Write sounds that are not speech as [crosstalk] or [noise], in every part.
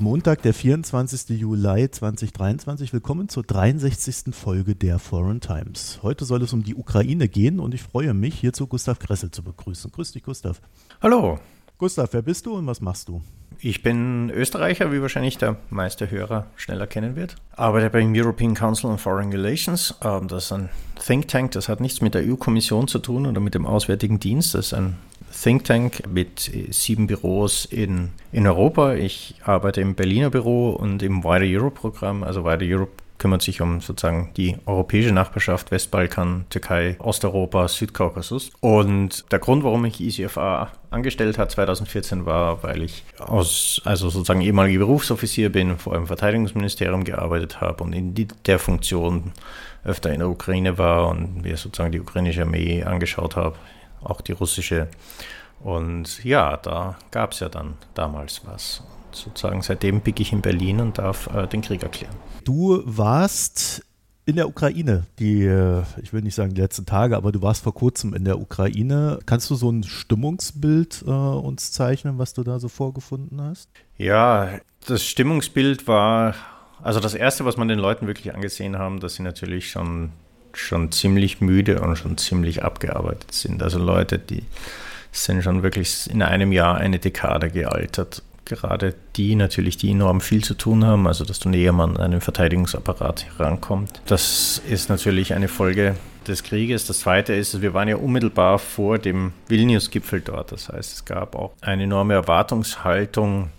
Montag, der 24. Juli 2023. Willkommen zur 63. Folge der Foreign Times. Heute soll es um die Ukraine gehen und ich freue mich, hierzu Gustav Kressel zu begrüßen. Grüß dich, Gustav. Hallo. Gustav, wer bist du und was machst du? Ich bin Österreicher, wie wahrscheinlich der meiste Hörer schneller kennen wird. Arbeite beim European Council on Foreign Relations. Ähm, das ist ein Think Tank, das hat nichts mit der EU-Kommission zu tun oder mit dem Auswärtigen Dienst. Das ist ein Think Tank mit sieben Büros in, in Europa. Ich arbeite im Berliner Büro und im Wider Europe Programm. Also Wider Europe kümmert sich um sozusagen die europäische Nachbarschaft, Westbalkan, Türkei, Osteuropa, Südkaukasus. Und der Grund, warum ich ECFA angestellt hat 2014 war, weil ich aus, also sozusagen ehemaliger Berufsoffizier bin, vor allem im Verteidigungsministerium gearbeitet habe und in die, der Funktion öfter in der Ukraine war und mir sozusagen die ukrainische Armee angeschaut habe auch die russische. Und ja, da gab es ja dann damals was. Und sozusagen seitdem bin ich in Berlin und darf äh, den Krieg erklären. Du warst in der Ukraine, die, äh, ich will nicht sagen die letzten Tage, aber du warst vor kurzem in der Ukraine. Kannst du so ein Stimmungsbild äh, uns zeichnen, was du da so vorgefunden hast? Ja, das Stimmungsbild war, also das Erste, was man den Leuten wirklich angesehen haben, dass sie natürlich schon schon ziemlich müde und schon ziemlich abgearbeitet sind. Also Leute, die sind schon wirklich in einem Jahr eine Dekade gealtert. Gerade die natürlich, die enorm viel zu tun haben, also dass du näher an einen Verteidigungsapparat herankommt. Das ist natürlich eine Folge des Krieges. Das zweite ist, wir waren ja unmittelbar vor dem Vilnius-Gipfel dort. Das heißt, es gab auch eine enorme Erwartungshaltung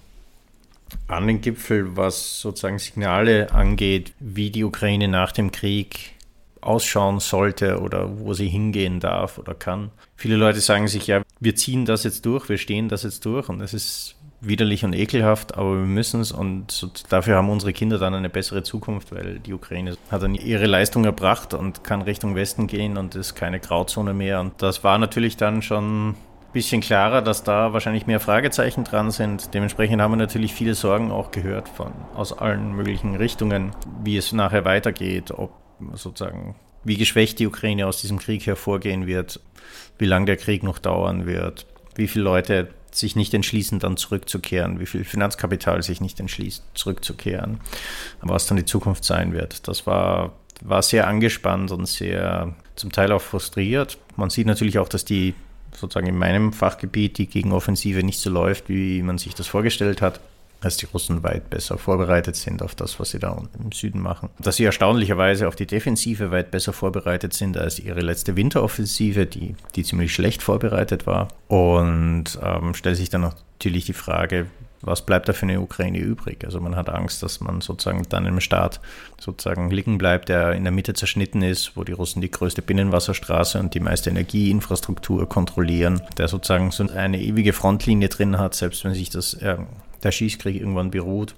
an den Gipfel, was sozusagen Signale angeht, wie die Ukraine nach dem Krieg ausschauen sollte oder wo sie hingehen darf oder kann. Viele Leute sagen sich, ja, wir ziehen das jetzt durch, wir stehen das jetzt durch und es ist widerlich und ekelhaft, aber wir müssen es und dafür haben unsere Kinder dann eine bessere Zukunft, weil die Ukraine hat dann ihre Leistung erbracht und kann Richtung Westen gehen und ist keine Grauzone mehr. Und das war natürlich dann schon ein bisschen klarer, dass da wahrscheinlich mehr Fragezeichen dran sind. Dementsprechend haben wir natürlich viele Sorgen auch gehört von aus allen möglichen Richtungen, wie es nachher weitergeht, ob sozusagen, wie geschwächt die Ukraine aus diesem Krieg hervorgehen wird, wie lange der Krieg noch dauern wird, wie viele Leute sich nicht entschließen, dann zurückzukehren, wie viel Finanzkapital sich nicht entschließt, zurückzukehren, was dann die Zukunft sein wird. Das war, war sehr angespannt und sehr zum Teil auch frustriert. Man sieht natürlich auch, dass die sozusagen in meinem Fachgebiet die Gegenoffensive nicht so läuft, wie man sich das vorgestellt hat dass die Russen weit besser vorbereitet sind auf das, was sie da im Süden machen. Dass sie erstaunlicherweise auf die Defensive weit besser vorbereitet sind als ihre letzte Winteroffensive, die, die ziemlich schlecht vorbereitet war. Und ähm, stellt sich dann natürlich die Frage, was bleibt da für eine Ukraine übrig? Also man hat Angst, dass man sozusagen dann im Staat sozusagen liegen bleibt, der in der Mitte zerschnitten ist, wo die Russen die größte Binnenwasserstraße und die meiste Energieinfrastruktur kontrollieren, der sozusagen so eine ewige Frontlinie drin hat, selbst wenn sich das äh, der Schießkrieg irgendwann beruht,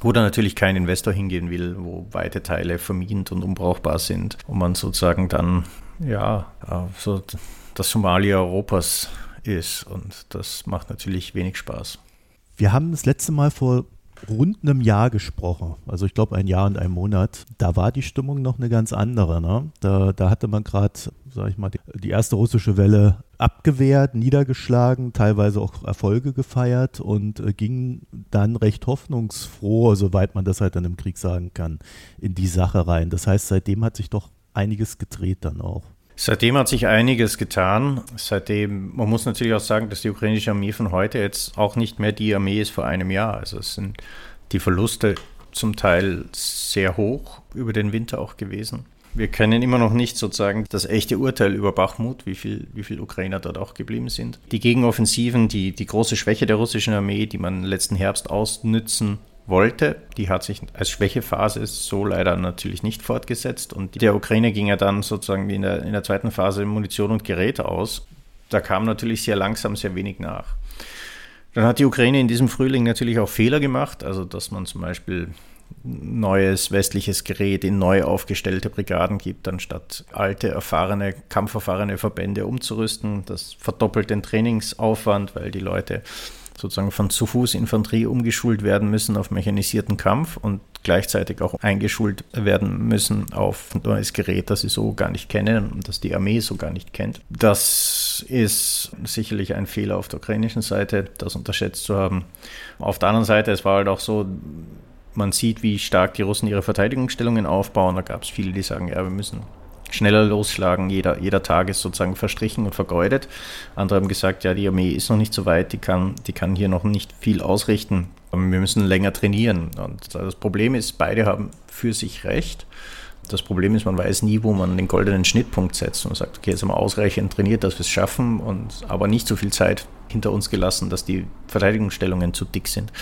wo dann natürlich kein Investor hingehen will, wo weite Teile vermint und unbrauchbar sind und man sozusagen dann, ja, so das Somalia Europas ist und das macht natürlich wenig Spaß. Wir haben das letzte Mal vor rund einem Jahr gesprochen. Also ich glaube ein Jahr und ein Monat. Da war die Stimmung noch eine ganz andere. Ne? Da, da hatte man gerade, sage ich mal, die, die, erste russische Welle abgewehrt, niedergeschlagen, teilweise auch Erfolge gefeiert und äh, ging dann recht hoffnungsfroh, soweit man das halt dann im Krieg sagen kann, in die Sache rein. Das heißt, seitdem hat sich doch einiges gedreht dann auch. Seitdem hat sich einiges getan. Seitdem, man muss natürlich auch sagen, dass die ukrainische Armee von heute jetzt auch nicht mehr die Armee ist vor einem Jahr. Also es sind die Verluste zum Teil sehr hoch über den Winter auch gewesen. Wir kennen immer noch nicht sozusagen das echte Urteil über Bachmut, wie viel, wie viel Ukrainer dort auch geblieben sind. Die Gegenoffensiven, die, die große Schwäche der russischen Armee, die man letzten Herbst ausnützen wollte. Die hat sich als Schwächephase so leider natürlich nicht fortgesetzt. Und der Ukraine ging ja dann sozusagen in der, in der zweiten Phase Munition und Gerät aus. Da kam natürlich sehr langsam sehr wenig nach. Dann hat die Ukraine in diesem Frühling natürlich auch Fehler gemacht, also dass man zum Beispiel neues westliches Gerät in neu aufgestellte Brigaden gibt, anstatt alte, erfahrene, kampferfahrene Verbände umzurüsten. Das verdoppelt den Trainingsaufwand, weil die Leute sozusagen von zu Fuß Infanterie umgeschult werden müssen auf mechanisierten Kampf und gleichzeitig auch eingeschult werden müssen auf neues Gerät, das sie so gar nicht kennen und das die Armee so gar nicht kennt. Das ist sicherlich ein Fehler auf der ukrainischen Seite, das unterschätzt zu haben. Auf der anderen Seite, es war halt auch so, man sieht, wie stark die Russen ihre Verteidigungsstellungen aufbauen. Da gab es viele, die sagen, ja, wir müssen schneller losschlagen. Jeder, jeder Tag ist sozusagen verstrichen und vergeudet. Andere haben gesagt, ja, die Armee ist noch nicht so weit, die kann, die kann hier noch nicht viel ausrichten. Wir müssen länger trainieren. Und das Problem ist, beide haben für sich recht. Das Problem ist, man weiß nie, wo man den goldenen Schnittpunkt setzt und sagt, okay, jetzt haben wir ausreichend trainiert, dass wir es schaffen, und aber nicht so viel Zeit hinter uns gelassen, dass die Verteidigungsstellungen zu dick sind.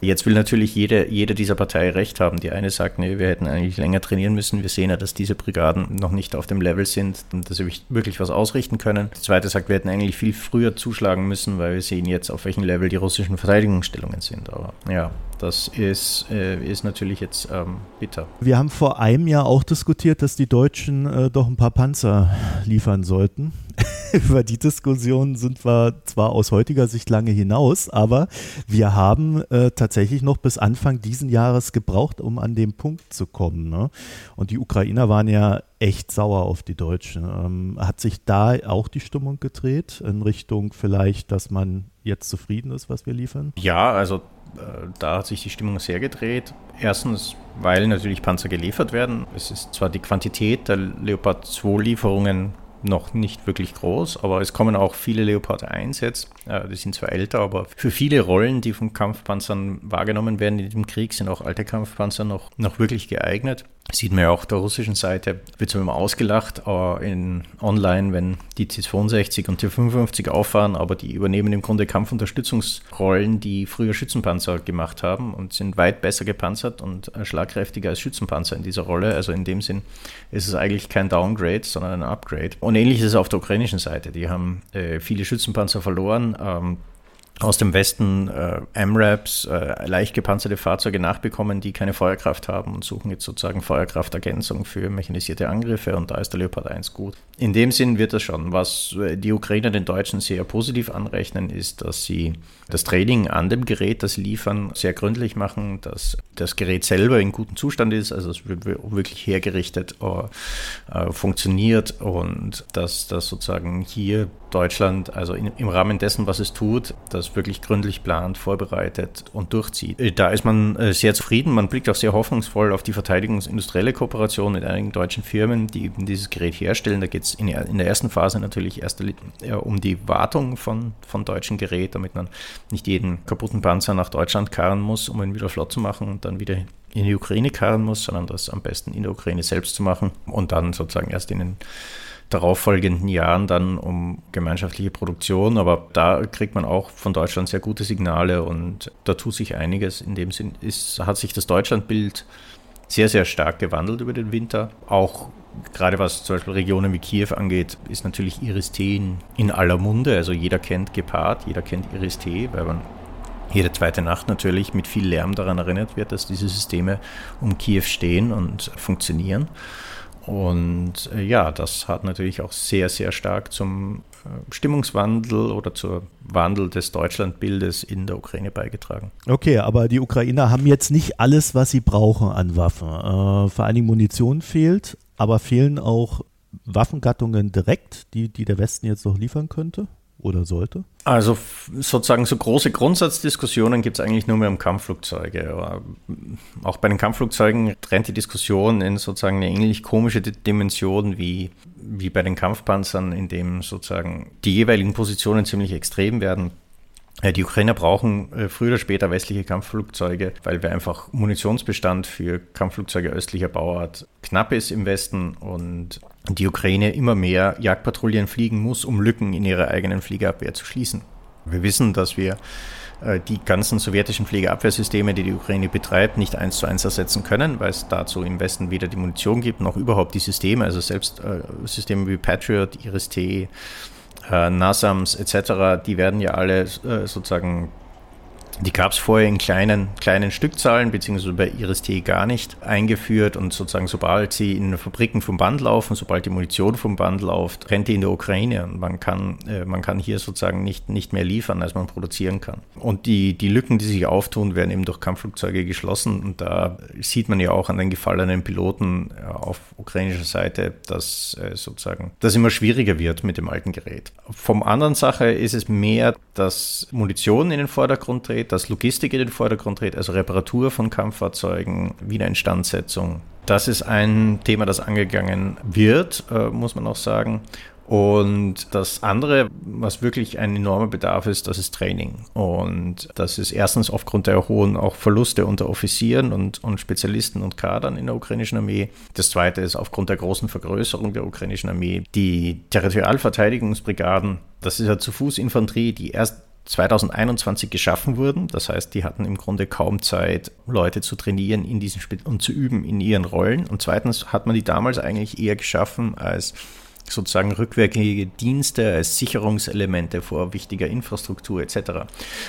Jetzt will natürlich jede, jede dieser Partei recht haben. Die eine sagt, nee, wir hätten eigentlich länger trainieren müssen. Wir sehen ja, dass diese Brigaden noch nicht auf dem Level sind, dass sie wirklich was ausrichten können. Die zweite sagt, wir hätten eigentlich viel früher zuschlagen müssen, weil wir sehen jetzt, auf welchem Level die russischen Verteidigungsstellungen sind. Aber ja, das ist, äh, ist natürlich jetzt ähm, bitter. Wir haben vor einem Jahr auch diskutiert, dass die Deutschen äh, doch ein paar Panzer liefern sollten. [laughs] Über die Diskussion sind wir zwar aus heutiger Sicht lange hinaus, aber wir haben äh, tatsächlich noch bis Anfang diesen Jahres gebraucht, um an den Punkt zu kommen. Ne? Und die Ukrainer waren ja echt sauer auf die Deutschen. Ähm, hat sich da auch die Stimmung gedreht in Richtung vielleicht, dass man jetzt zufrieden ist, was wir liefern? Ja, also äh, da hat sich die Stimmung sehr gedreht. Erstens, weil natürlich Panzer geliefert werden. Es ist zwar die Quantität der Leopard 2 Lieferungen noch nicht wirklich groß, aber es kommen auch viele Leopard 1 jetzt. Äh, die sind zwar älter, aber für viele Rollen, die von Kampfpanzern wahrgenommen werden in dem Krieg, sind auch alte Kampfpanzer noch, noch wirklich geeignet. Sieht man ja auch der russischen Seite, wird so immer ausgelacht in online, wenn die T-62 und T-55 auffahren, aber die übernehmen im Grunde Kampfunterstützungsrollen, die früher Schützenpanzer gemacht haben und sind weit besser gepanzert und äh, schlagkräftiger als Schützenpanzer in dieser Rolle. Also in dem Sinn ist es eigentlich kein Downgrade, sondern ein Upgrade. Und ähnlich ist es auf der ukrainischen Seite. Die haben äh, viele Schützenpanzer verloren. Ähm, aus dem Westen äh, MRAPs, äh, leicht gepanzerte Fahrzeuge nachbekommen, die keine Feuerkraft haben und suchen jetzt sozusagen Feuerkraftergänzung für mechanisierte Angriffe und da ist der Leopard 1 gut. In dem Sinn wird das schon. Was äh, die Ukrainer den Deutschen sehr positiv anrechnen, ist, dass sie das Training an dem Gerät, das sie liefern, sehr gründlich machen, dass das Gerät selber in gutem Zustand ist, also es wird wirklich hergerichtet, äh, äh, funktioniert und dass das sozusagen hier Deutschland, also in, im Rahmen dessen, was es tut, das wirklich gründlich plant, vorbereitet und durchzieht. Äh, da ist man äh, sehr zufrieden. Man blickt auch sehr hoffnungsvoll auf die verteidigungsindustrielle Kooperation mit einigen deutschen Firmen, die eben dieses Gerät herstellen. Da geht es in, in, der ersten Phase natürlich erst äh, um die Wartung von, von deutschen Geräten, damit man nicht jeden kaputten Panzer nach Deutschland karren muss, um ihn wieder flott zu machen und dann wieder in die Ukraine karren muss, sondern das am besten in der Ukraine selbst zu machen und dann sozusagen erst in den darauffolgenden Jahren dann um gemeinschaftliche Produktion. Aber da kriegt man auch von Deutschland sehr gute Signale und da tut sich einiges. In dem Sinn ist, hat sich das Deutschlandbild sehr, sehr stark gewandelt über den Winter. Auch gerade was zum Beispiel Regionen wie Kiew angeht, ist natürlich Iris-T in, in aller Munde. Also jeder kennt Gepard, jeder kennt Iris-T, weil man jede zweite Nacht natürlich mit viel Lärm daran erinnert wird, dass diese Systeme um Kiew stehen und funktionieren. Und äh, ja, das hat natürlich auch sehr, sehr stark zum äh, Stimmungswandel oder zur Wandel des Deutschlandbildes in der Ukraine beigetragen. Okay, aber die Ukrainer haben jetzt nicht alles, was sie brauchen an Waffen. Äh, vor allen Dingen Munition fehlt, aber fehlen auch Waffengattungen direkt, die, die der Westen jetzt noch liefern könnte? Oder sollte? Also sozusagen so große Grundsatzdiskussionen gibt es eigentlich nur mehr um Kampfflugzeuge. Auch bei den Kampfflugzeugen trennt die Diskussion in sozusagen eine ähnlich komische Dimension wie, wie bei den Kampfpanzern, in dem sozusagen die jeweiligen Positionen ziemlich extrem werden. Die Ukrainer brauchen äh, früher oder später westliche Kampfflugzeuge, weil wir einfach Munitionsbestand für Kampfflugzeuge östlicher Bauart knapp ist im Westen und die Ukraine immer mehr Jagdpatrouillen fliegen muss, um Lücken in ihrer eigenen Fliegerabwehr zu schließen. Wir wissen, dass wir äh, die ganzen sowjetischen Fliegerabwehrsysteme, die die Ukraine betreibt, nicht eins zu eins ersetzen können, weil es dazu im Westen weder die Munition gibt, noch überhaupt die Systeme, also selbst äh, Systeme wie Patriot, Iris-T, äh, NASAMS etc., die werden ja alle äh, sozusagen Die gab es vorher in kleinen, kleinen Stückzahlen, beziehungsweise bei Iris-T gar nicht eingeführt. Und sozusagen, sobald sie in Fabriken vom Band laufen, sobald die Munition vom Band läuft, rennt die in der Ukraine. Und man kann, äh, man kann hier sozusagen nicht, nicht mehr liefern, als man produzieren kann. Und die, die Lücken, die sich auftun, werden eben durch Kampfflugzeuge geschlossen. Und da sieht man ja auch an den gefallenen Piloten äh, auf ukrainischer Seite, dass äh, sozusagen das immer schwieriger wird mit dem alten Gerät. Vom anderen Sache ist es mehr, dass Munition in den Vordergrund tritt dreht, dass Logistik in den Vordergrund dreht, also Reparatur von Kampffahrzeugen, Wiederinstandsetzung. Das ist ein Thema, das angegangen wird, äh, muss man auch sagen. Und das andere, was wirklich ein enormer Bedarf ist, das ist Training. Und das ist erstens aufgrund der hohen auch Verluste unter Offizieren und, und Spezialisten und Kadern in der ukrainischen Armee. Das zweite ist aufgrund der großen Vergrößerung der ukrainischen Armee die Territorialverteidigungsbrigaden. Das ist ja zu Fußinfanterie, die erst 2021 geschaffen wurden. Das heißt, die hatten im Grunde kaum Zeit, Leute zu trainieren in diesen Sp und zu üben in ihren Rollen. Und zweitens hat man die damals eigentlich eher geschaffen als sozusagen rückwärtige Dienste, als Sicherungselemente vor wichtiger Infrastruktur etc.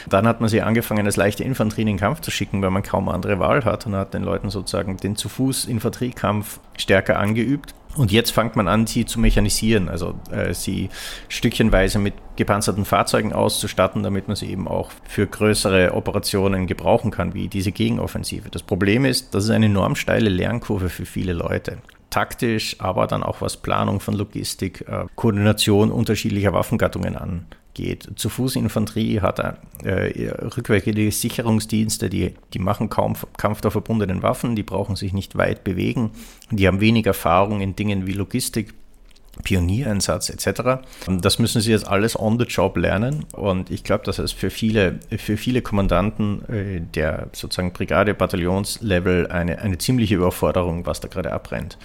Dann hat man sie angefangen, als leichte Infanterie in den Kampf zu schicken, weil man kaum andere Wahl hat und hat den Leuten sozusagen den zu Fuß Infanteriekampf stärker angeübt. Und jetzt fängt man an, sie zu mechanisieren, also äh, sie stückchenweise mit gepanzerten Fahrzeugen auszustatten, damit man sie eben auch für größere Operationen gebrauchen kann, wie diese Gegenoffensive. Das Problem ist, das ist eine enorm steile Lernkurve für viele Leute taktisch, aber dann auch was Planung von Logistik, äh, Koordination unterschiedlicher Waffengattungen angeht. Zu Fußinfanterie hat er äh, rückwärtige Sicherungsdienste, die, die machen kaum Kampf der verbundenen Waffen, die brauchen sich nicht weit bewegen, die haben wenig Erfahrung in Dingen wie Logistik. Pioniereinsatz etc. Das müssen sie jetzt alles on the job lernen und ich glaube, dass es für viele, für viele Kommandanten äh, der sozusagen Brigade, Bataillonslevel eine, eine ziemliche Überforderung, was da gerade abbrennt.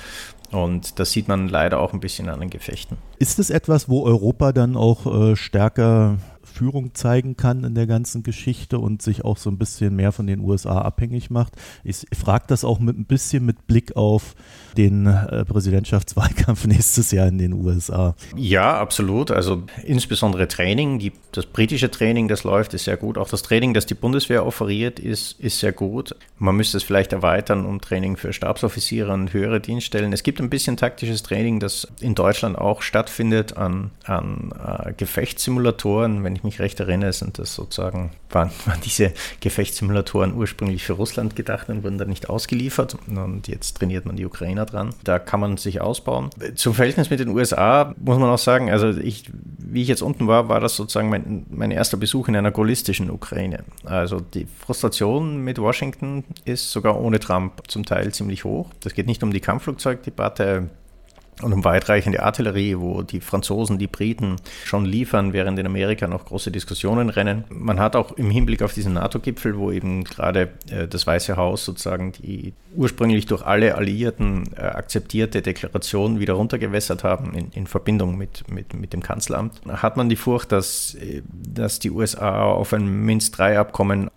Und das sieht man leider auch ein bisschen an den Gefechten. Ist es etwas, wo Europa dann auch äh, stärker Führung zeigen kann in der ganzen Geschichte und sich auch so ein bisschen mehr von den USA abhängig macht. Ich frage das auch mit ein bisschen mit Blick auf den äh, Präsidentschaftswahlkampf [laughs] nächstes Jahr in den USA. Ja, absolut. Also insbesondere Training, die, das britische Training, das läuft, ist sehr gut. Auch das Training, das die Bundeswehr offeriert, ist, ist sehr gut. Man müsste es vielleicht erweitern um Training für Stabsoffiziere und höhere Dienststellen. Es gibt ein bisschen taktisches Training, das in Deutschland auch stattfindet an, an äh, Gefechtssimulatoren. Wenn ich mich recht erinnere, sind das sozusagen, waren, [laughs] waren diese Gefechtssimulatoren ursprünglich für Russland gedacht und wurden dann nicht ausgeliefert. Und jetzt trainiert man die Ukrainer dran. Da kann man sich ausbauen. Zum Verhältnis mit den USA muss man auch sagen, also ich, wie ich jetzt unten war, war das sozusagen mein, mein erster Besuch in einer gaullistischen Ukraine. Also die Frustration mit Washington ist sogar ohne Trump zum Teil ziemlich hoch. Das geht nicht um die Kampfflugzeugdebatte und um weitreichende Artillerie, wo die Franzosen, die Briten schon liefern, während in Amerika noch große Diskussionen rennen. Man hat auch im Hinblick auf diesen NATO-Gipfel, wo eben gerade äh, das Weiße Haus sozusagen die ursprünglich durch alle Alliierten äh, akzeptierte Deklaration wieder runtergewässert haben in, in Verbindung mit, mit, mit dem Kanzleramt, hat man die Furcht, dass, äh, dass die USA auf ein Minsk-III-Abkommen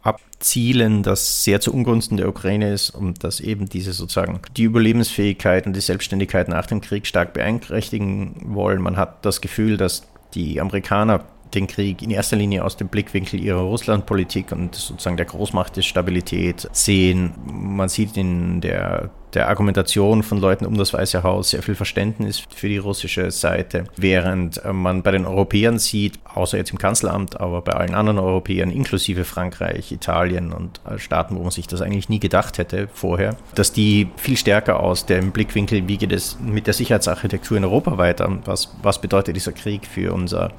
abzielen, das sehr zu Ungunsten der Ukraine ist und dass eben diese sozusagen die Überlebensfähigkeit und die Selbstständigkeit nach dem Krieg stark beeinträchtigen wollen. Man hat das Gefühl, dass die Amerikaner den Krieg in erster Linie aus dem Blickwinkel ihrer Russlandpolitik und sozusagen der Großmachtstabilität sehen. Man sieht in der der Argumentation von Leuten um das Weiße Haus sehr viel Verständnis für die russische Seite, während man bei den Europäern sieht, außer jetzt im Kanzleramt, aber bei allen anderen Europäern, inklusive Frankreich, Italien und Staaten, wo man sich das eigentlich nie gedacht hätte vorher, dass die viel stärker aus dem Blickwinkel, wie geht es mit der Sicherheitsarchitektur in Europa weiter, was, was bedeutet dieser Krieg für unser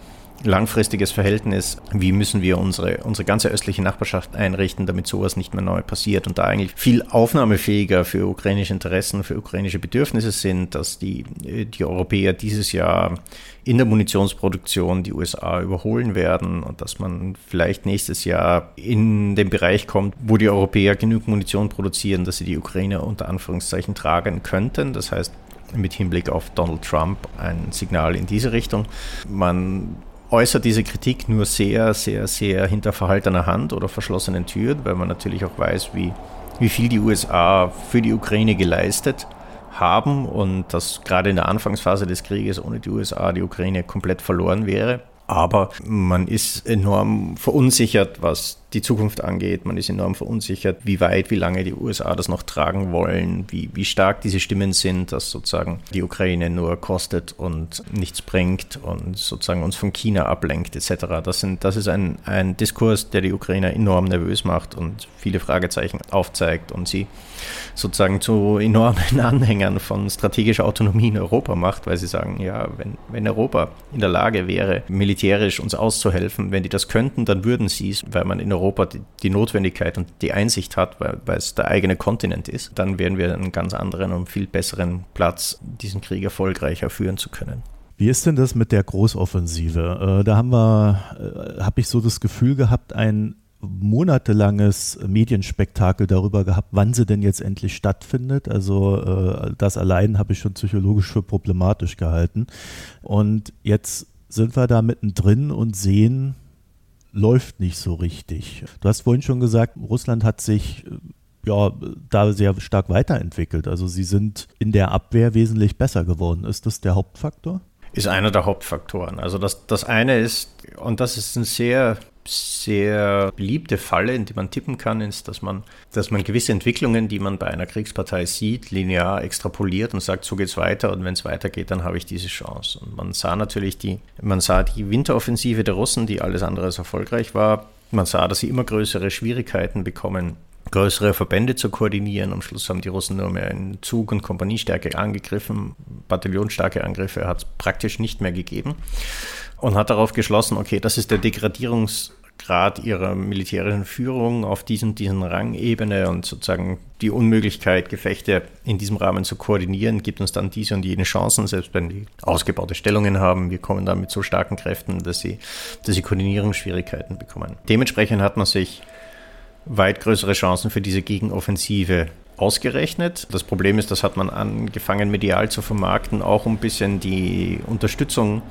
langfristiges Verhältnis, wie müssen wir unsere, unsere ganze östliche Nachbarschaft einrichten, damit sowas nicht mehr neu passiert und da eigentlich viel aufnahmefähiger für ukrainische Interessen, für ukrainische Bedürfnisse sind, dass die, die Europäer dieses Jahr in der Munitionsproduktion die USA überholen werden und dass man vielleicht nächstes Jahr in den Bereich kommt, wo die Europäer genug Munition produzieren, dass sie die Ukraine unter Anführungszeichen tragen könnten. Das heißt, mit Hinblick auf Donald Trump ein Signal in diese Richtung. Man äußert diese Kritik nur sehr, sehr, sehr hinter verhaltener Hand oder verschlossenen Türen, weil man natürlich auch weiß, wie, wie viel die USA für die Ukraine geleistet haben und dass gerade in der Anfangsphase des Krieges ohne die USA die Ukraine komplett verloren wäre. Aber man ist enorm verunsichert, was die Zukunft angeht. Man ist enorm verunsichert, wie weit, wie lange die USA das noch tragen wollen, wie, wie stark diese Stimmen sind, dass sozusagen die Ukraine nur kostet und nichts bringt und sozusagen uns von China ablenkt etc. Das, sind, das ist ein, ein Diskurs, der die Ukrainer enorm nervös macht und viele Fragezeichen aufzeigt und sie sozusagen zu enormen [laughs] Anhängern von strategischer Autonomie in Europa macht, weil sie sagen, ja, wenn, wenn Europa in der Lage wäre, militärisch uns auszuhelfen, wenn die das könnten, dann würden sie es, weil man in Europa die, die Notwendigkeit und die Einsicht hat, weil, weil es der eigene Kontinent ist, dann wären wir einen ganz anderen und viel besseren Platz, diesen Krieg erfolgreicher führen zu können. Wie ist denn das mit der Großoffensive? Äh, da haben wir, äh, habe ich so das Gefühl gehabt, ein monatelanges Medienspektakel darüber gehabt, wann sie denn jetzt endlich stattfindet. Also äh, das allein habe ich schon psychologisch für problematisch gehalten. Und jetzt sind wir da mittendrin und sehen, läuft nicht so richtig. Du hast vorhin schon gesagt, Russland hat sich äh, ja, da sehr stark weiterentwickelt. Also sie sind in der Abwehr wesentlich besser geworden. Ist das der Hauptfaktor? Ist einer der Hauptfaktoren. Also das, das eine ist, und das ist ein sehr sehr beliebte Falle, in die man tippen kann, ist, dass man, dass man gewisse Entwicklungen, die man bei einer Kriegspartei sieht, linear extrapoliert und sagt, so geht's weiter und wenn es weitergeht, dann habe ich diese Chance. Und man sah natürlich die, man sah die Winteroffensive der Russen, die alles andere als erfolgreich war. Man sah, dass sie immer größere Schwierigkeiten bekommen, größere Verbände zu koordinieren. Am Schluss haben die Russen nur mehr in Zug- und Kompaniestärke angegriffen. Bataillonsstarke Angriffe hat es praktisch nicht mehr gegeben und hat darauf geschlossen, okay, das ist der Degradierungsgrad ihrer militärischen Führung auf diesen, diesen Rangebene und sozusagen die Unmöglichkeit, Gefechte in diesem Rahmen zu koordinieren, gibt uns dann diese und jene Chancen, selbst wenn die ausgebaute Stellungen haben. Wir kommen dann mit so starken Kräften, dass sie, dass sie Koordinierungsschwierigkeiten bekommen. Dementsprechend hat man sich weit größere Chancen für diese Gegenoffensive ausgerechnet. Das Problem ist, das hat man angefangen medial zu vermarkten, auch um ein bisschen die Unterstützung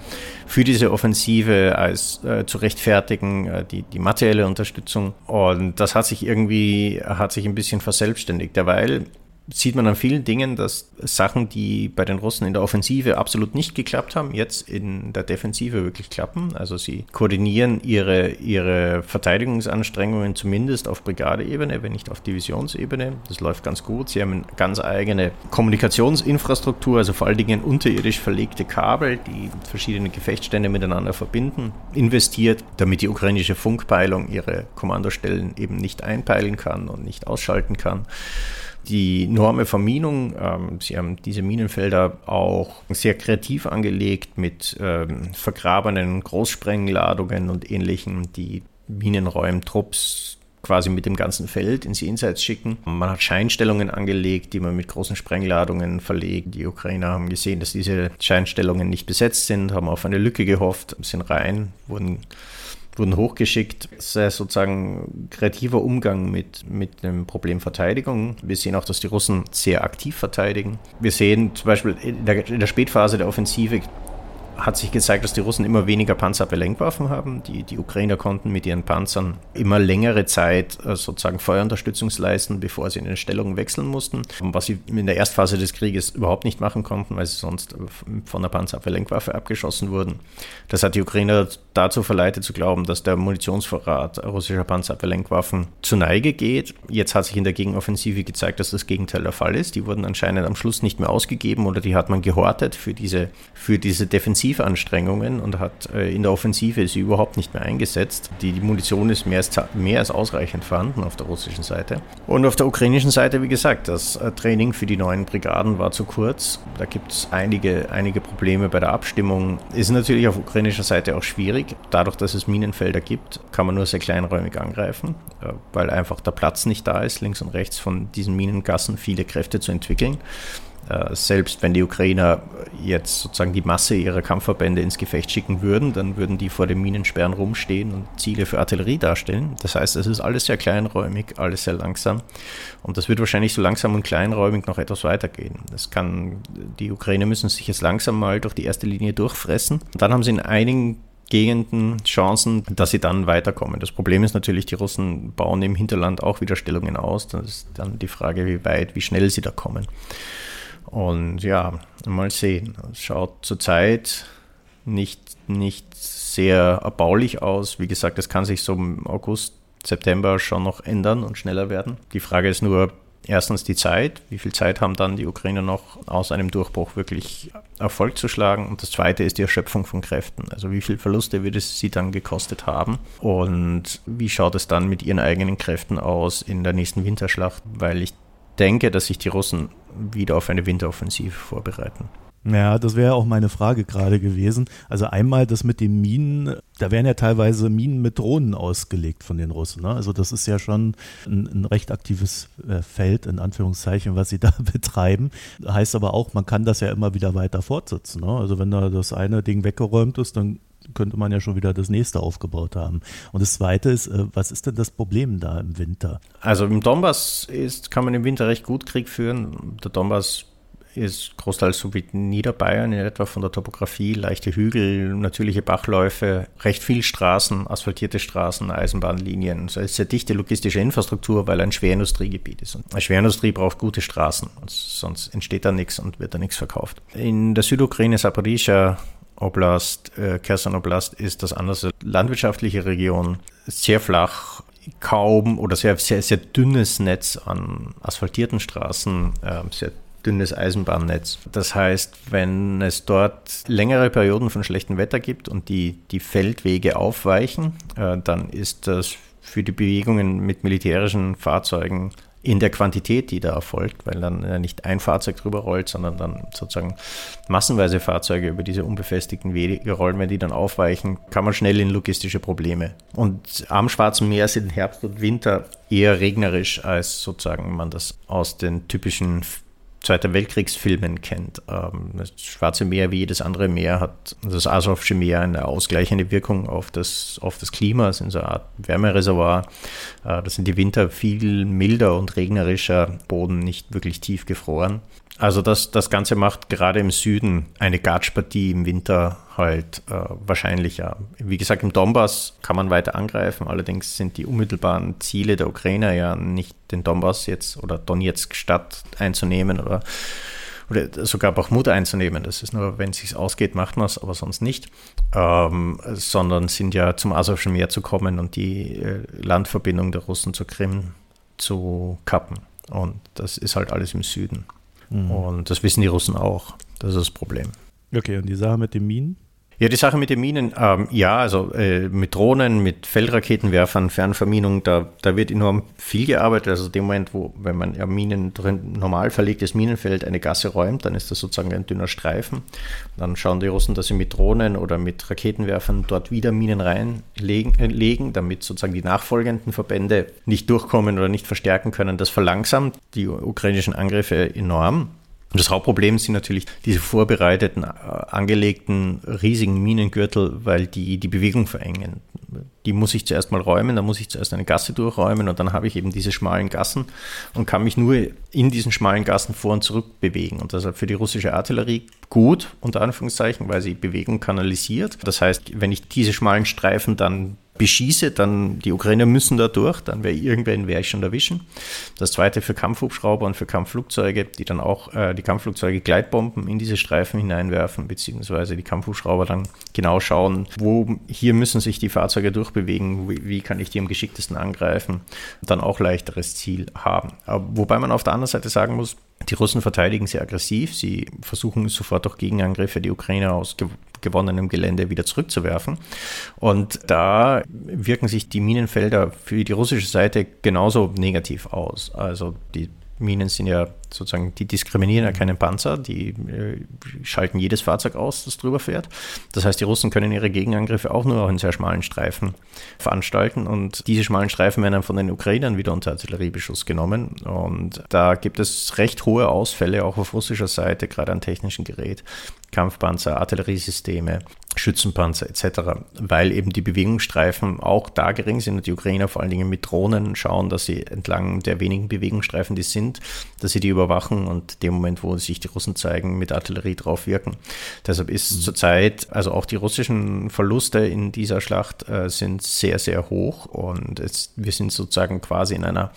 für diese Offensive als äh, zu rechtfertigen, äh, die, die materielle Unterstützung. Und das hat sich irgendwie, hat sich ein bisschen verselbstständigt. Derweil sieht man an vielen Dingen, dass Sachen, die bei den Russen in der Offensive absolut nicht geklappt haben, jetzt in der Defensive wirklich klappen. Also sie koordinieren ihre, ihre Verteidigungsanstrengungen zumindest auf Brigadeebene, wenn nicht auf Divisionsebene. Das läuft ganz gut. Sie haben eine ganz eigene Kommunikationsinfrastruktur, also vor allen Dingen unterirdisch verlegte Kabel, die verschiedene Gefechtsstände miteinander verbinden, investiert, damit die ukrainische Funkpeilung ihre Kommandostellen eben nicht einpeilen kann und nicht ausschalten kann die enorme Verminung. Ähm, sie haben diese Minenfelder auch sehr kreativ angelegt mit ähm, vergrabenen Großsprengladungen und ähnlichem, die Minenräumtrupps quasi mit dem ganzen Feld ins Jenseits schicken. Man hat Scheinstellungen angelegt, die man mit großen Sprengladungen verlegt. Die Ukrainer haben gesehen, dass diese Scheinstellungen nicht besetzt sind, haben auf eine Lücke gehofft, sind rein, wurden wurden hochgeschickt. Das ist sozusagen kreativer Umgang mit, mit dem Problem Verteidigung. Wir sehen auch, dass die Russen sehr aktiv verteidigen. Wir sehen zum Beispiel in der, in der Spätphase der Offensive hat sich gezeigt, dass die Russen immer weniger Panzerabwehrlenkwaffen haben. Die, die Ukrainer konnten mit ihren Panzern immer längere Zeit äh, sozusagen Feuerunterstützung leisten, bevor sie in den Stellungen wechseln mussten. Was sie in der Erstphase des Krieges überhaupt nicht machen konnten, weil sie sonst von der Panzerabwehrlenkwaffe abgeschossen wurden. Das hat die Ukrainer dazu verleitet zu glauben, dass der Munitionsvorrat russischer Panzerabwehrlenkwaffen zu Neige geht. Jetzt hat sich in der Gegenoffensive gezeigt, dass das Gegenteil der Fall ist. Die wurden anscheinend am Schluss nicht mehr ausgegeben oder die hat man gehortet für diese, für diese Defensive Offensivanstrengungen und hat äh, in der Offensive sie überhaupt nicht mehr eingesetzt. Die, die Munition ist mehr als, mehr als ausreichend vorhanden auf der russischen Seite. Und auf der ukrainischen Seite, wie gesagt, das äh, Training für die neuen Brigaden war zu kurz. Da gibt es einige, einige Probleme bei der Abstimmung. Ist natürlich auf ukrainischer Seite auch schwierig. Dadurch, dass es Minenfelder gibt, kann man nur sehr kleinräumig angreifen, äh, weil einfach der Platz nicht da ist, links und rechts von diesen Minengassen viele Kräfte zu entwickeln. Äh, selbst wenn die Ukrainer jetzt sozusagen die Masse ihrer Kampfverbände ins Gefecht schicken würden, dann würden die vor den Minensperren rumstehen und Ziele für Artillerie darstellen. Das heißt, es ist alles sehr kleinräumig, alles sehr langsam. Und das wird wahrscheinlich so langsam und kleinräumig noch etwas weitergehen. Das kann, die Ukrainer müssen sich jetzt langsam mal durch die erste Linie durchfressen. Und dann haben sie in einigen Gegenden Chancen, dass sie dann weiterkommen. Das Problem ist natürlich, die Russen bauen im Hinterland auch wieder Stellungen aus. Das ist dann die Frage, wie weit, wie schnell sie da kommen. Und ja, mal sehen. Es schaut zurzeit nicht, nicht sehr erbaulich aus. Wie gesagt, es kann sich so im August, September schon noch ändern und schneller werden. Die Frage ist nur, erstens die Zeit, wie viel Zeit haben dann die Ukrainer noch aus einem Durchbruch wirklich Erfolg zu schlagen und das zweite ist die Erschöpfung von Kräften. Also wie viel Verluste wird es sie dann gekostet haben und wie schaut es dann mit ihren eigenen Kräften aus in der nächsten Winterschlacht, weil ich denke, dass sich die Russen wieder auf eine Winteroffensive vorbereiten. Ja, das wäre auch meine Frage gerade gewesen. Also einmal das mit den Minen, da werden ja teilweise Minen mit Drohnen ausgelegt von den Russen. Ne? Also das ist ja schon ein, ein recht aktives äh, Feld, in Anführungszeichen, was sie [laughs] da betreiben. Heißt aber auch, man kann das ja immer wieder weiter fortsetzen. Ne? Also wenn da das eine Ding weggeräumt ist, dann könnte man ja schon wieder das nächste aufgebaut haben. Und das Zweite ist, äh, was ist denn das Problem da im Winter? Also im Donbass ist, kann man im Winter recht gut Krieg führen. Der Donbass ist großteils so wie Niederbayern in etwa von der Topografie, leichte Hügel, natürliche Bachläufe, recht viel Straßen, asphaltierte Straßen, Eisenbahnlinien. So eine sehr dichte logistische Infrastruktur, weil ein Schwerindustriegebiet ist. Und eine Schwerindustrie braucht gute Straßen, sonst entsteht da nichts und wird da nichts verkauft. In der Südukraine, Saporizhia, Oblast, äh, Kherson Oblast ist das andere landwirtschaftliche Region, sehr flach, kaum oder sehr, sehr, sehr dünnes Netz an asphaltierten Straßen, äh, sehr dünnes Eisenbahnnetz. Das heißt, wenn es dort längere Perioden von schlechtem Wetter gibt und die, die Feldwege aufweichen, äh, dann ist das für die Bewegungen mit militärischen Fahrzeugen in der Quantität, die da erfolgt, weil dann nicht ein Fahrzeug drüber rollt, sondern dann sozusagen massenweise Fahrzeuge über diese unbefestigten Wege rollen, wenn die dann aufweichen, kann man schnell in logistische Probleme. Und am Schwarzen Meer sind Herbst und Winter eher regnerisch, als sozusagen man das aus den typischen Zweiter Weltkriegsfilmen kennt. Ähm, das Schwarze Meer wie jedes andere Meer hat das Asowsche Meer eine ausgleichende Wirkung auf das, auf das Klima, es ist so eine Art Wärmereservoir. Äh, das sind die Winter viel milder und regnerischer, Boden nicht wirklich tief gefroren. Also das, das Ganze macht gerade im Süden eine Gatschpartie im Winter halt äh, wahrscheinlicher. Wie gesagt, im Donbass kann man weiter angreifen, allerdings sind die unmittelbaren Ziele der Ukrainer ja nicht den Donbass jetzt oder Donetsk Stadt einzunehmen oder, oder sogar Bachmut einzunehmen. Das ist nur, wenn es sich ausgeht, macht man es, aber sonst nicht. Ähm, sondern sind ja zum Asowschen Meer zu kommen und die äh, Landverbindung der Russen zur Krim zu kappen. Und das ist halt alles im Süden. Mhm. Und das wissen die Russen auch. Das ist das Problem. Okay, und die Sache mit den Minen? Ja, die Sache mit den Minen, ähm, ja, also äh, mit Drohnen, mit Feldraketenwerfern, Fernverminung, da, da wird enorm viel gearbeitet. Also dem Moment, wo, wenn man ja Minen drin, normal verlegtes Minenfeld eine Gasse räumt, dann ist das sozusagen ein dünner Streifen. Dann schauen die Russen, dass sie mit Drohnen oder mit Raketenwerfern dort wieder Minen reinlegen, äh, legen, damit sozusagen die nachfolgenden Verbände nicht durchkommen oder nicht verstärken können. Das verlangsamt die ukrainischen Angriffe enorm. Und das Hauptproblem sind natürlich diese vorbereiteten, äh, angelegten riesigen Minengürtel, weil die die Bewegung verengen. Die muss ich zuerst mal räumen, dann muss ich zuerst eine Gasse durchräumen und dann habe ich eben diese schmalen Gassen und kann mich nur in diesen schmalen Gassen vor und zurück bewegen. Und deshalb für die russische Artillerie gut, unter Anführungszeichen, weil sie Bewegung kanalisiert. Das heißt, wenn ich diese schmalen Streifen dann beschieße, dann die Ukrainer müssen da durch, dann wäre irgendwen wäre ich schon erwischen. Das zweite für Kampfhubschrauber und für Kampfflugzeuge, die dann auch äh, die Kampfflugzeuge Gleitbomben in diese Streifen hineinwerfen, beziehungsweise die Kampfhubschrauber dann genau schauen, wo hier müssen sich die Fahrzeuge durchbewegen, wie, wie kann ich die am geschicktesten angreifen, dann auch leichteres Ziel haben. Aber wobei man auf der anderen Seite sagen muss, die Russen verteidigen sehr aggressiv. Sie versuchen sofort durch Gegenangriffe die Ukrainer aus gewonnenem Gelände wieder zurückzuwerfen. Und da wirken sich die Minenfelder für die russische Seite genauso negativ aus. Also die Minen sind ja sozusagen, die diskriminieren ja keinen Panzer, die äh, schalten jedes Fahrzeug aus, das drüber fährt. Das heißt, die Russen können ihre Gegenangriffe auch nur einen sehr schmalen Streifen veranstalten und diese schmalen Streifen werden dann von den Ukrainern wieder unter Artilleriebeschuss genommen und da gibt es recht hohe Ausfälle auch auf russischer Seite, gerade an technischen Gerät. Kampfpanzer, Artilleriesysteme, Schützenpanzer etc., weil eben die Bewegungsstreifen auch da gering sind und die Ukrainer vor allen Dingen mit Drohnen schauen, dass sie entlang der wenigen Bewegungsstreifen, die sind, dass sie die überwachen und dem Moment, wo sich die Russen zeigen, mit Artillerie drauf wirken. Deshalb ist mhm. zurzeit, also auch die russischen Verluste in dieser Schlacht äh, sind sehr, sehr hoch und es, wir sind sozusagen quasi in einer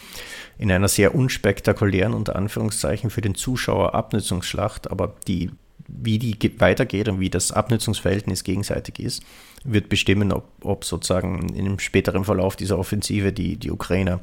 in einer sehr unspektakulären, unter Anführungszeichen, für den Zuschauer Abnutzungsschlacht, aber die wie die weitergeht und wie das Abnutzungsverhältnis gegenseitig ist, wird bestimmen, ob, ob sozusagen im späteren Verlauf dieser Offensive die, die Ukrainer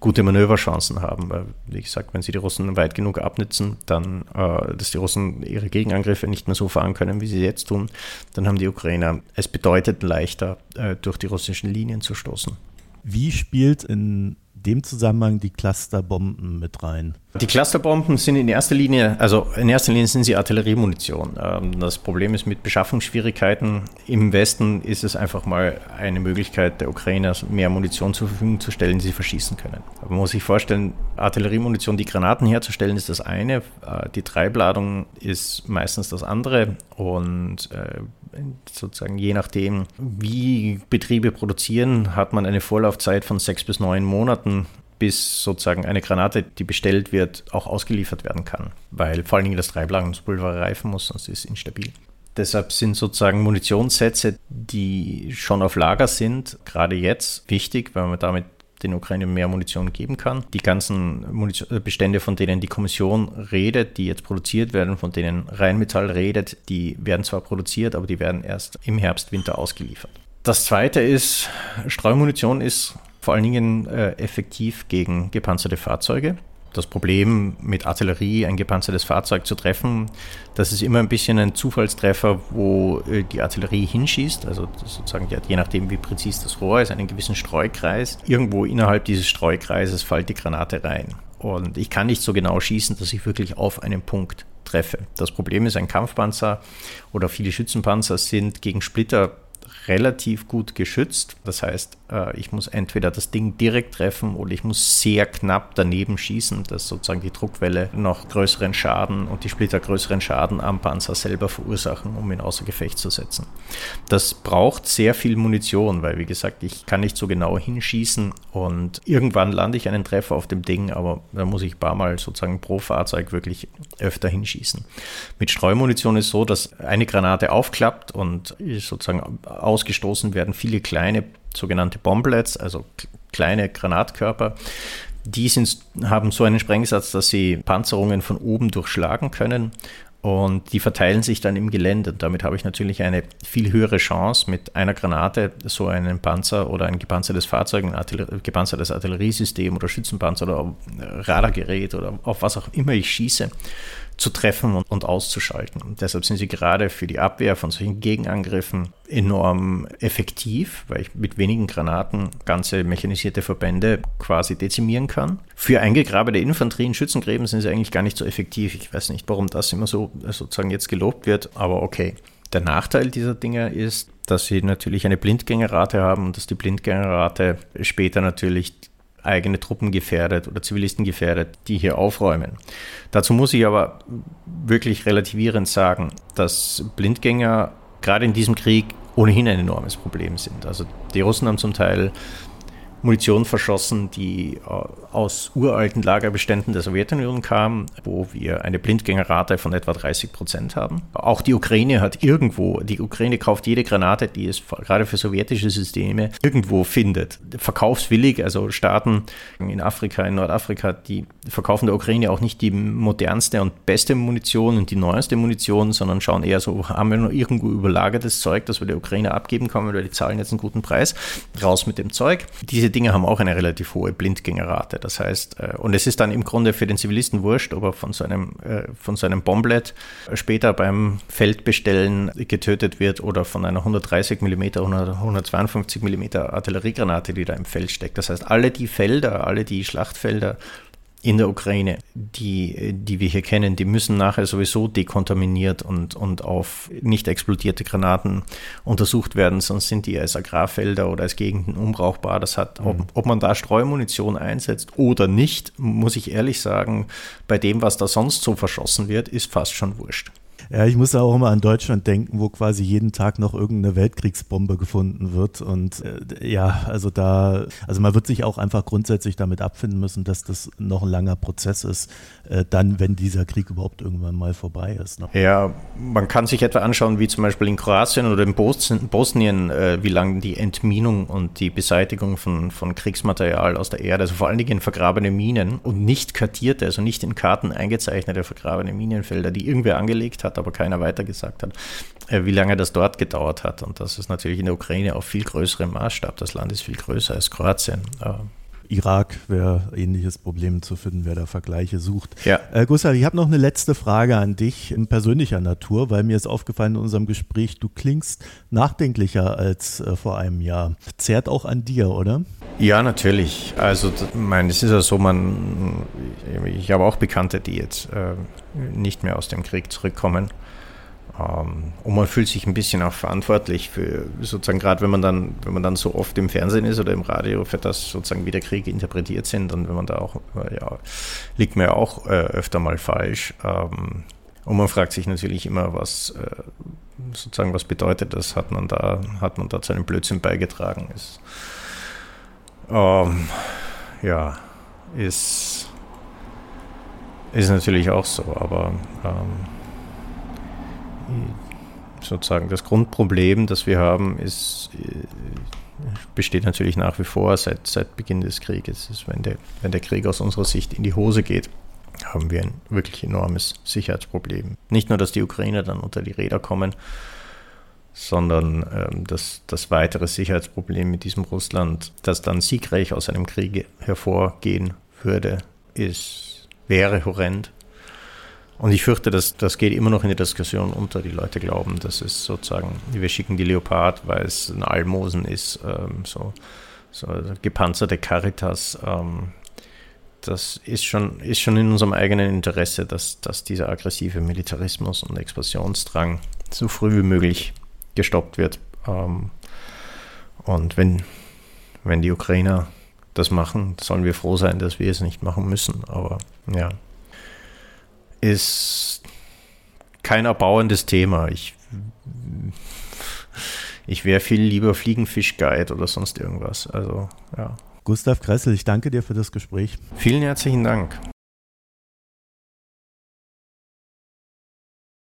gute Manöverchancen haben. Weil, wie gesagt, wenn sie die Russen weit genug abnützen, dann, äh, dass die Russen ihre Gegenangriffe nicht mehr so fahren können, wie sie jetzt tun, dann haben die Ukrainer es bedeutet leichter, äh, durch die russischen Linien zu stoßen. Wie spielt in dem Zusammenhang die Clusterbomben mit rein? Die Clusterbomben sind in erster Linie, also in erster Linie sind sie Artilleriemunition. Ähm, das Problem ist mit Beschaffungsschwierigkeiten. Im Westen ist es einfach mal eine Möglichkeit der Ukrainer, mehr Munition zur Verfügung zu stellen, die sie verschießen können. Aber man muss sich vorstellen, Artilleriemunition, die Granaten herzustellen, ist das eine. Äh, die Treibladung ist meistens das andere. Und äh, sozusagen je nachdem, wie Betriebe produzieren, hat man eine Vorlaufzeit von sechs bis neun Monaten bis sozusagen eine Granate, die bestellt wird, auch ausgeliefert werden kann. Weil vor allen Dingen das Treibladungspulver reifen muss, sonst ist es instabil. Deshalb sind sozusagen Munitionssätze, die schon auf Lager sind, gerade jetzt wichtig, weil man damit den Ukraine mehr Munition geben kann. Die ganzen Munition Bestände, von denen die Kommission redet, die jetzt produziert werden, von denen Rheinmetall redet, die werden zwar produziert, aber die werden erst im Herbst, Winter ausgeliefert. Das zweite ist, Streumunition ist vor allen Dingen äh, effektiv gegen gepanzerte Fahrzeuge. Das Problem mit Artillerie, ein gepanzertes Fahrzeug zu treffen, das ist immer ein bisschen ein Zufallstreffer, wo äh, die Artillerie hinschießt. Also sozusagen, je nachdem, wie präzise das Rohr ist, einen gewissen Streukreis. Irgendwo innerhalb dieses Streukreises fällt die Granate rein. Und ich kann nicht so genau schießen, dass ich wirklich auf einen Punkt treffe. Das Problem ist, ein Kampfpanzer oder viele Schützenpanzer sind gegen Splitter relativ gut geschützt. Das heißt, äh, ich muss entweder das Ding direkt treffen oder ich muss sehr knapp daneben schießen, dass sozusagen die Druckwelle noch größeren Schaden und die Splitter größeren Schaden am Panzer selber verursachen, um ihn außer Gefecht zu setzen. Das braucht sehr viel Munition, weil wie gesagt, ich kann nicht so genau hinschießen und irgendwann lande ich einen Treffer auf dem Ding, aber da muss ich ein paar Mal sozusagen pro Fahrzeug wirklich öfter hinschießen. Mit Streumunition ist so, dass eine Granate aufklappt und sozusagen ausgestoßen werden viele kleine sogenannte Bomblets, also kleine Granatkörper. Die sind, haben so einen Sprengsatz, dass sie Panzerungen von oben durchschlagen können und die verteilen sich dann im Gelände. damit habe ich natürlich eine viel höhere Chance, mit einer Granate so einen Panzer oder ein gepanzertes Fahrzeug, ein Artiller gepanzertes Artilleriesystem oder Schützenpanzer oder Radargerät oder auf was auch immer ich schieße, zu treffen und, und auszuschalten. Und deshalb sind sie gerade für die Abwehr von solchen Gegenangriffen enorm effektiv, weil ich mit wenigen Granaten ganze mechanisierte Verbände quasi dezimieren kann. Für eingegrabene Infanterie in Schützengräben sind sie eigentlich gar nicht so effektiv. Ich weiß nicht, warum das immer so sozusagen jetzt gelobt wird, aber okay. Der Nachteil dieser Dinge ist, dass sie natürlich eine Blindgängerrate haben und dass die Blindgängerrate später natürlich eigene Truppen gefährdet oder Zivilisten gefährdet, die hier aufräumen. Dazu muss ich aber wirklich relativierend sagen, dass Blindgänger gerade in diesem Krieg ohnehin ein enormes Problem sind. Also die Russen haben zum Teil Munition verschossen, die äh, aus uralten Lagerbeständen der Sowjetunion kam, wo wir eine Blindgängerrate von etwa 30 Prozent haben. Auch die Ukraine hat irgendwo, die Ukraine kauft jede Granate, die es gerade für sowjetische Systeme irgendwo findet. Verkaufswillig, also Staaten in Afrika, in Nordafrika, die verkaufen der Ukraine auch nicht die modernste und beste Munition und die neueste Munition, sondern schauen eher so, haben wir noch irgendwo überlagertes Zeug, das wir der Ukraine abgeben können, weil die zahlen jetzt einen guten Preis. Raus mit dem Zeug. Diese Dinge haben auch eine relativ hohe Blindgängerrate. Das heißt, äh, und es ist dann im Grunde für den Zivilisten wurscht, ob er von so einem, äh, von so einem Bomblet später beim Feldbestellen getötet wird oder von einer 130 mm oder 152 mm Artilleriegranate, die da im Feld steckt. Das heißt, alle die Felder, alle die Schlachtfelder in der Ukraine, die, die wir hier kennen, die müssen nachher sowieso dekontaminiert und, und auf nicht explodierte Granaten untersucht werden, sonst sind die als Agrarfelder oder als Gegenden unbrauchbar. Das hat, ob, mhm. ob man da Streumunition einsetzt oder nicht, muss ich ehrlich sagen, bei dem, was da sonst so verschossen wird, ist fast schon wurscht. Ja, ich muss auch immer an Deutschland denken, wo quasi jeden Tag noch irgendeine Weltkriegsbombe gefunden wird. Und äh, ja, also da, also man wird sich auch einfach grundsätzlich damit abfinden müssen, dass das noch ein langer Prozess ist, äh, dann, wenn dieser Krieg überhaupt irgendwann mal vorbei ist. Ne? Ja, man kann sich etwa anschauen, wie zum Beispiel in Kroatien oder in Bosnien, äh, wie lange die Entminung und die Beseitigung von, von Kriegsmaterial aus der Erde, also vor allen Dingen vergrabene Minen und nicht kartierte, also nicht in Karten eingezeichnete vergrabene Minenfelder, die irgendwer angelegt hat, hat, aber keiner weitergesagt hat, äh, wie lange das dort gedauert hat. Und das ist natürlich in der Ukraine auf viel größerem Maßstab. Das Land ist viel größer als Kroatien. Irak wäre ähnliches Problem zu finden, wer da Vergleiche sucht. Ja. Äh, Gustav, ich habe noch eine letzte Frage an dich in persönlicher Natur, weil mir ist aufgefallen in unserem Gespräch, du klingst nachdenklicher als äh, vor einem Jahr. Zehrt auch an dir, oder? Ja, natürlich. Also, mein, es ist ja so, man, ich habe auch Bekannte, die jetzt äh, nicht mehr aus dem Krieg zurückkommen. Ähm, und man fühlt sich ein bisschen auch verantwortlich für sozusagen gerade wenn man dann, wenn man dann so oft im Fernsehen ist oder im Radio für das sozusagen wie der Krieg interpretiert sind und wenn man da auch, ja, liegt mir auch äh, öfter mal falsch. Ähm, und man fragt sich natürlich immer, was äh, sozusagen was bedeutet das? Hat man da, hat man da zu einem Blödsinn beigetragen? Ist, ähm, ja, ist, ist natürlich auch so, aber ähm, sozusagen das Grundproblem, das wir haben, ist, äh, besteht natürlich nach wie vor seit, seit Beginn des Krieges. Ist, wenn, der, wenn der Krieg aus unserer Sicht in die Hose geht, haben wir ein wirklich enormes Sicherheitsproblem. Nicht nur, dass die Ukrainer dann unter die Räder kommen, sondern ähm, das, das weitere Sicherheitsproblem mit diesem Russland, das dann siegreich aus einem Krieg hervorgehen würde, ist, wäre horrend. Und ich fürchte, dass das geht immer noch in der Diskussion unter. Die Leute glauben, das ist sozusagen, wir schicken die Leopard, weil es ein Almosen ist, ähm, so, so gepanzerte Caritas. Ähm, das ist schon, ist schon in unserem eigenen Interesse, dass, dass dieser aggressive Militarismus und Expansionsdrang so früh wie möglich gestoppt wird. Ähm, und wenn, wenn die Ukrainer das machen, sollen wir froh sein, dass wir es nicht machen müssen. Aber ja, ist kein erbauendes Thema. Ich, ich wäre viel lieber Fliegenfischguide oder sonst irgendwas. Also, ja. Gustav Kressel, ich danke dir für das Gespräch. Vielen herzlichen Dank.